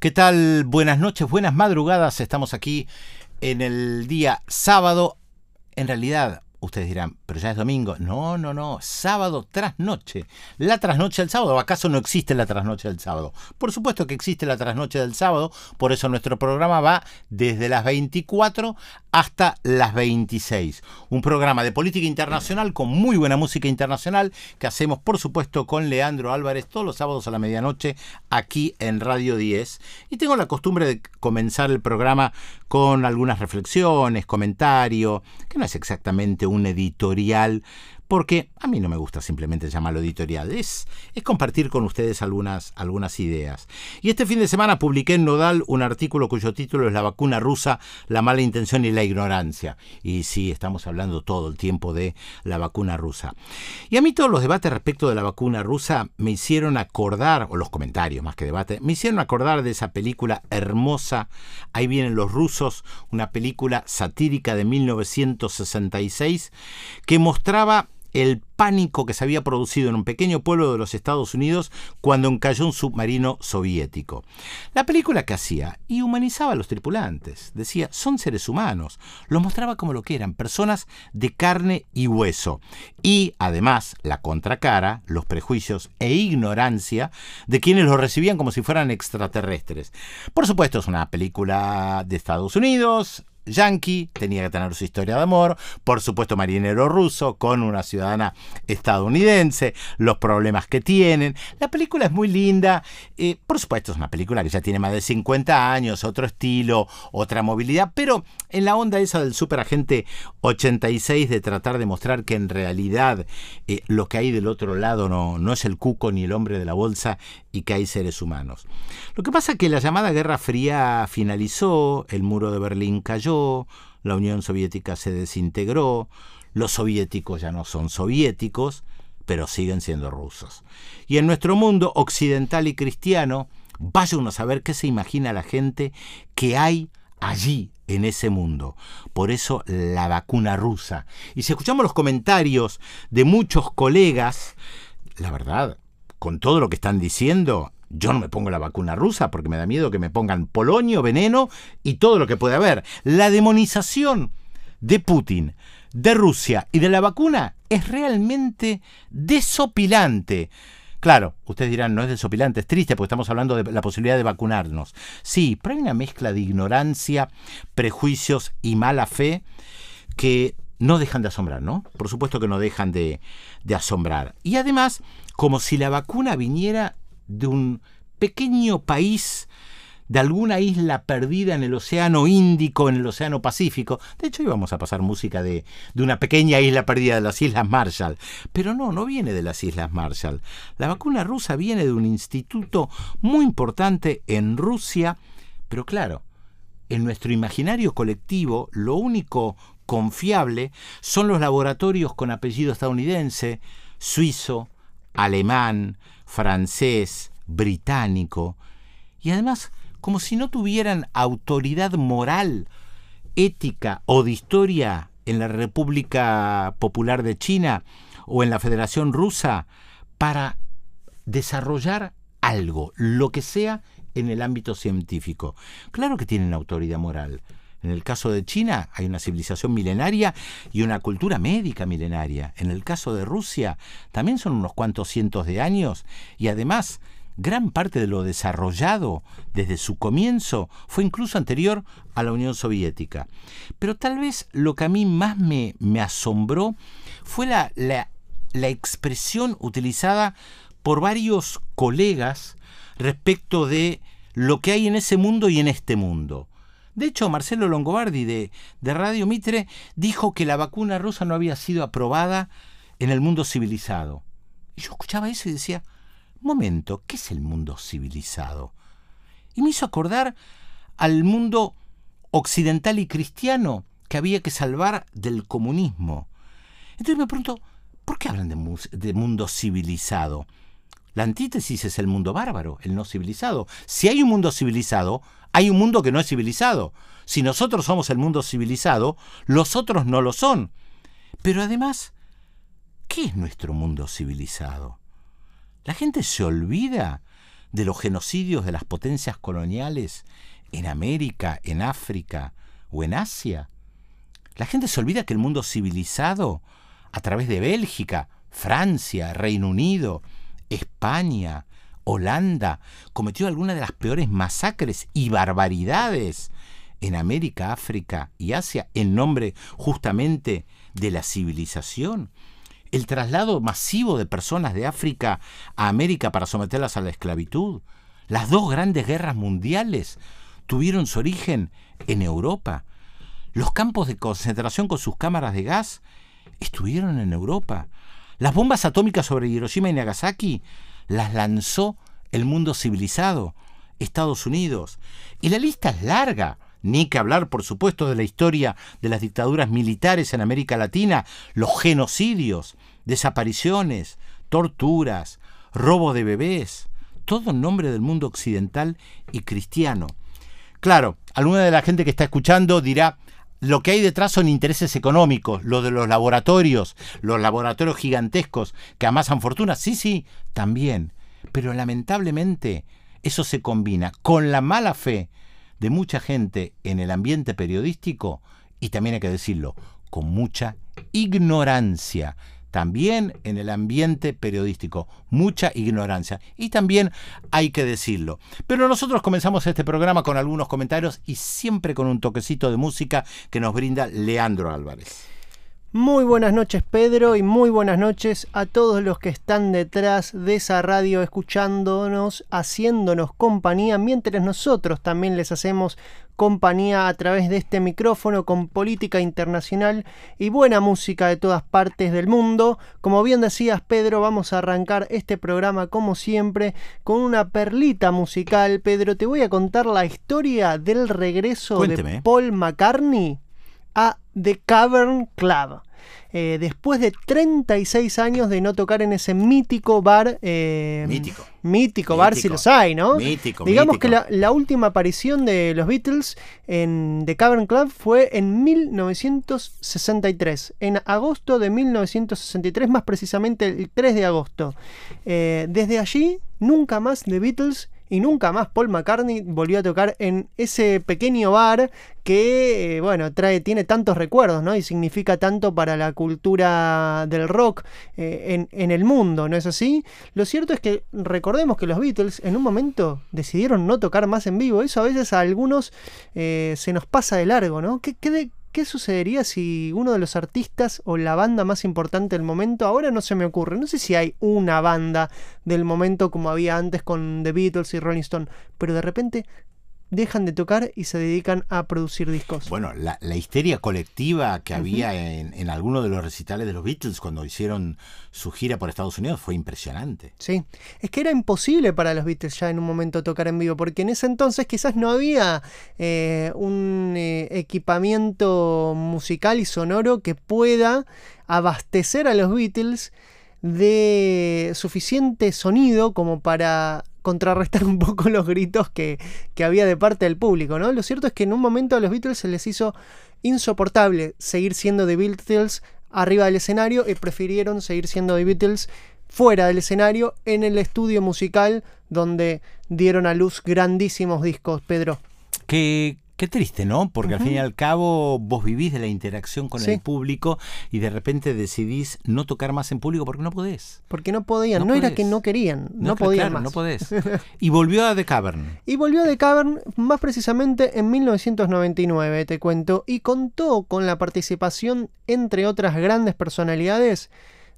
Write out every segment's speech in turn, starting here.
¿Qué tal? Buenas noches, buenas madrugadas. Estamos aquí en el día sábado. En realidad, ustedes dirán, pero ya es domingo. No, no, no. Sábado tras noche. La trasnoche del sábado. ¿Acaso no existe la trasnoche del sábado? Por supuesto que existe la trasnoche del sábado. Por eso nuestro programa va desde las 24 hasta las 26. Un programa de política internacional con muy buena música internacional que hacemos, por supuesto, con Leandro Álvarez todos los sábados a la medianoche aquí en Radio 10. Y tengo la costumbre de comenzar el programa con algunas reflexiones, comentarios, que no es exactamente un editorial, material porque a mí no me gusta simplemente llamarlo editorial, es, es compartir con ustedes algunas, ideas. Y este fin de semana publiqué en Nodal un artículo cuyo título es La vacuna rusa, la mala intención y la ignorancia. Y sí, estamos hablando todo el tiempo de la vacuna rusa. Y a mí todos los debates respecto de la vacuna rusa me hicieron acordar, o los comentarios más que debate, me hicieron acordar de esa película hermosa, Ahí vienen los rusos, una película satírica de 1966 que mostraba el pánico que se había producido en un pequeño pueblo de los Estados Unidos cuando encalló un submarino soviético. La película que hacía y humanizaba a los tripulantes. Decía, son seres humanos. Los mostraba como lo que eran, personas de carne y hueso. Y además, la contracara, los prejuicios e ignorancia de quienes los recibían como si fueran extraterrestres. Por supuesto, es una película de Estados Unidos, yankee, tenía que tener su historia de amor, por supuesto marinero ruso con una ciudadana estadounidense, los problemas que tienen. La película es muy linda, eh, por supuesto es una película que ya tiene más de 50 años, otro estilo, otra movilidad, pero en la onda esa del superagente 86 de tratar de mostrar que en realidad eh, lo que hay del otro lado no, no es el cuco ni el hombre de la bolsa y que hay seres humanos. Lo que pasa es que la llamada Guerra Fría finalizó, el muro de Berlín cayó, la Unión Soviética se desintegró, los soviéticos ya no son soviéticos, pero siguen siendo rusos. Y en nuestro mundo occidental y cristiano, vaya uno a saber qué se imagina la gente que hay allí en ese mundo. Por eso la vacuna rusa. Y si escuchamos los comentarios de muchos colegas, la verdad, con todo lo que están diciendo, yo no me pongo la vacuna rusa porque me da miedo que me pongan polonio, veneno y todo lo que puede haber. La demonización de Putin, de Rusia y de la vacuna es realmente desopilante. Claro, ustedes dirán, no es desopilante, es triste porque estamos hablando de la posibilidad de vacunarnos. Sí, pero hay una mezcla de ignorancia, prejuicios y mala fe que no dejan de asombrar, ¿no? Por supuesto que no dejan de, de asombrar. Y además, como si la vacuna viniera de un pequeño país de alguna isla perdida en el Océano Índico, en el Océano Pacífico. De hecho, íbamos a pasar música de, de, una pequeña isla perdida de las Islas Marshall. Pero no, no viene de las Islas Marshall. La vacuna rusa viene de un instituto muy importante en Rusia, pero claro, en nuestro imaginario colectivo, lo único confiable son los laboratorios con apellido estadounidense, suizo, alemán, francés, británico, y además como si no tuvieran autoridad moral, ética o de historia en la República Popular de China o en la Federación Rusa para desarrollar algo, lo que sea, en el ámbito científico. Claro que tienen autoridad moral. En el caso de China hay una civilización milenaria y una cultura médica milenaria. En el caso de Rusia también son unos cuantos cientos de años y además gran parte de lo desarrollado desde su comienzo fue incluso anterior a la Unión Soviética. Pero tal vez lo que a mí más me, asombró fue la expresión utilizada por varios colegas respecto de lo que hay en ese mundo y en este mundo. De hecho, Marcelo Longobardi de, de, Radio Mitre dijo que la vacuna rusa no había sido aprobada en el mundo civilizado. Y yo escuchaba eso y decía, momento, ¿qué es el mundo civilizado? Y me hizo acordar al mundo occidental y cristiano que había que salvar del comunismo. Entonces me pregunto, ¿por qué hablan de, de mundo civilizado? La antítesis es el mundo bárbaro, el no civilizado. Si hay un mundo civilizado, hay un mundo que no es civilizado. Si nosotros somos el mundo civilizado, los otros no lo son. Pero además, ¿qué es nuestro mundo civilizado? La gente se olvida de los genocidios de las potencias coloniales en América, en África o en Asia? La gente se olvida que el mundo civilizado, a través de Bélgica, Francia, Reino Unido, España, Holanda, cometió algunas de las peores masacres y barbaridades en América, África y Asia en nombre justamente de la civilización. El traslado masivo de personas de África a América para someterlas a la esclavitud. Las dos grandes guerras mundiales tuvieron su origen en Europa. Los campos de concentración con sus cámaras de gas estuvieron en Europa. Las bombas atómicas sobre Hiroshima y Nagasaki las lanzó el mundo civilizado, Estados Unidos. Y la lista es larga. Ni que hablar, por supuesto, de la historia de las dictaduras militares en América Latina, los genocidios, desapariciones, torturas, robo de bebés, todo en nombre del mundo occidental y cristiano. Claro, alguna de la gente que está escuchando dirá, lo que hay detrás son intereses económicos, lo de los laboratorios, los laboratorios gigantescos que amasan fortunas, sí, sí, también. Pero lamentablemente eso se combina con la mala fe de mucha gente en el ambiente periodístico y también hay que decirlo, con mucha ignorancia. También en el ambiente periodístico, mucha ignorancia. Y también hay que decirlo. Pero nosotros comenzamos este programa con algunos comentarios y siempre con un toquecito de música que nos brinda Leandro Álvarez. Muy buenas noches Pedro y muy buenas noches a todos los que están detrás de esa radio escuchándonos, haciéndonos compañía, mientras nosotros también les hacemos compañía a través de este micrófono con política internacional y buena música de todas partes del mundo. Como bien decías Pedro, vamos a arrancar este programa como siempre con una perlita musical. Pedro, te voy a contar la historia del regreso de Paul McCartney a The Cavern Club. Eh, después de 36 años de no tocar en ese mítico bar. Eh, mítico. Mítico bar, si los hay, ¿no? Mítico. Digamos que la, última aparición de los Beatles en The Cavern Club fue en 1963. En agosto de 1963, más precisamente el 3 de agosto. Eh, desde allí, nunca más The Beatles y nunca más Paul McCartney volvió a tocar en ese pequeño bar que, eh, bueno, trae, tiene tantos recuerdos, ¿no? Y significa tanto para la cultura del rock eh, en, el mundo, ¿no es así? Lo cierto es que recordemos que los Beatles en un momento decidieron no tocar más en vivo. Eso a veces a algunos eh, se nos pasa de largo, ¿no? ¿Qué, qué, ¿Qué sucedería si uno de los artistas o la banda más importante del momento, ahora no se me ocurre, no sé si hay una banda del momento como había antes con The Beatles y Rolling Stone, pero de repente dejan de tocar y se dedican a producir discos. Bueno, la, histeria colectiva que había en, en algunos de los recitales de los Beatles cuando hicieron su gira por Estados Unidos fue impresionante. Sí, es que era imposible para los Beatles ya en un momento tocar en vivo, porque en ese entonces quizás no había eh, un eh, equipamiento musical y sonoro que pueda abastecer a los Beatles de suficiente sonido como para contrarrestar un poco los gritos que, había de parte del público, ¿no? Lo cierto es que en un momento a los Beatles se les hizo insoportable seguir siendo The Beatles arriba del escenario y prefirieron seguir siendo The Beatles fuera del escenario en el estudio musical donde dieron a luz grandísimos discos, Pedro. ¿Qué, Qué triste, ¿no? Porque al fin y al cabo vos vivís de la interacción con el público y de repente decidís no tocar más en público porque no podés. Porque no podían, no, era que no querían, no, podían más. no podés. Y volvió a The Cavern. Y volvió a The Cavern más precisamente en 1999, te cuento, y contó con la participación, entre otras grandes personalidades,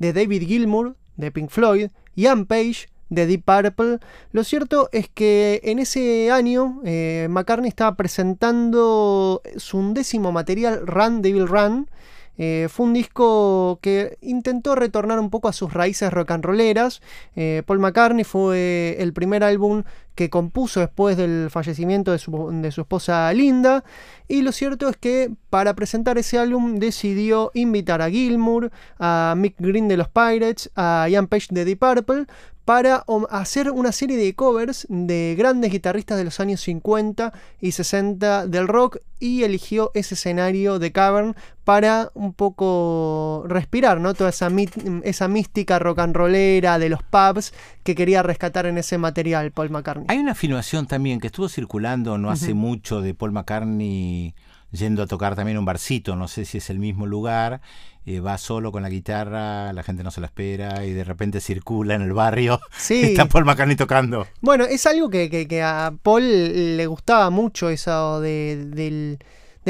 de David Gilmour, de Pink Floyd, Ian Page, de Deep Purple. Lo cierto es que en ese año eh, McCartney estaba presentando su undécimo material, Run Devil Run. Eh, fue un disco que intentó retornar un poco a sus raíces rock and rolleras. Eh, Paul McCartney fue el primer álbum que compuso después del fallecimiento de su, de su, esposa Linda. Y lo cierto es que para presentar ese álbum decidió invitar a Gilmour, a Mick Green de los Pirates, a Ian Page de Deep Purple para hacer una serie de covers de grandes guitarristas de los años 50 y 60 del rock y eligió ese escenario de Cavern para un poco respirar, ¿no? Toda esa, esa mística rock and rollera de los pubs que quería rescatar en ese material Paul McCartney. Hay una filmación también que estuvo circulando no hace mucho de Paul McCartney yendo a tocar también un barcito, no sé si es el mismo lugar, eh, va solo con la guitarra, la gente no se la espera y de repente circula en el barrio. Sí. Está Paul McCartney tocando. Bueno, es algo que, que- que a Paul le gustaba mucho eso de, del- de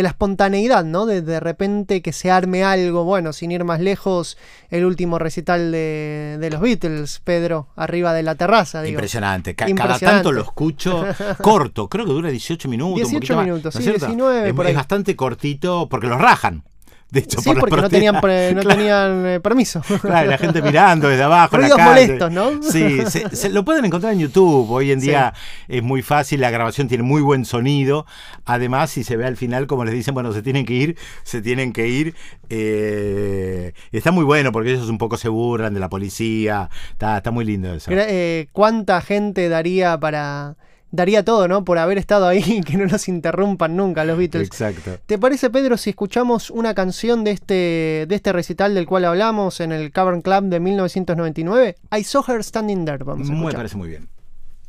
la espontaneidad, ¿no? De de repente que se arme algo. Bueno, sin ir más lejos, el último recital de, de los Beatles, Pedro, arriba de la terraza, digo. Impresionante. Ca- Cada tanto lo escucho corto, creo que dura 18 minutos. un 18 poquito más, minutos, ¿no es sí, cierto? 19 Es, por es bastante cortito porque los rajan. De hecho, Sí, por porque no tenían, pre- no Claro. tenían eh, permiso. Claro, la gente mirando desde abajo. Ruidos molestos, ¿no? Sí, se, se- lo pueden encontrar en YouTube. Hoy en Sí. día es muy fácil, la grabación tiene muy buen sonido. Además, si se ve al final, como les dicen, bueno, se tienen que ir, se tienen que ir. Eh, está muy bueno porque ellos un poco se burlan de la policía. Está, está muy lindo eso. Eh, ¿Cuánta gente daría para... Daría todo, ¿no? Por haber estado ahí y que no nos interrumpan nunca los Beatles. Exacto. ¿Te parece, Pedro, si escuchamos una canción de este, de este recital del cual hablamos en el Cavern Club de 1999? I Saw Her Standing There. Vamos a Me parece muy bien.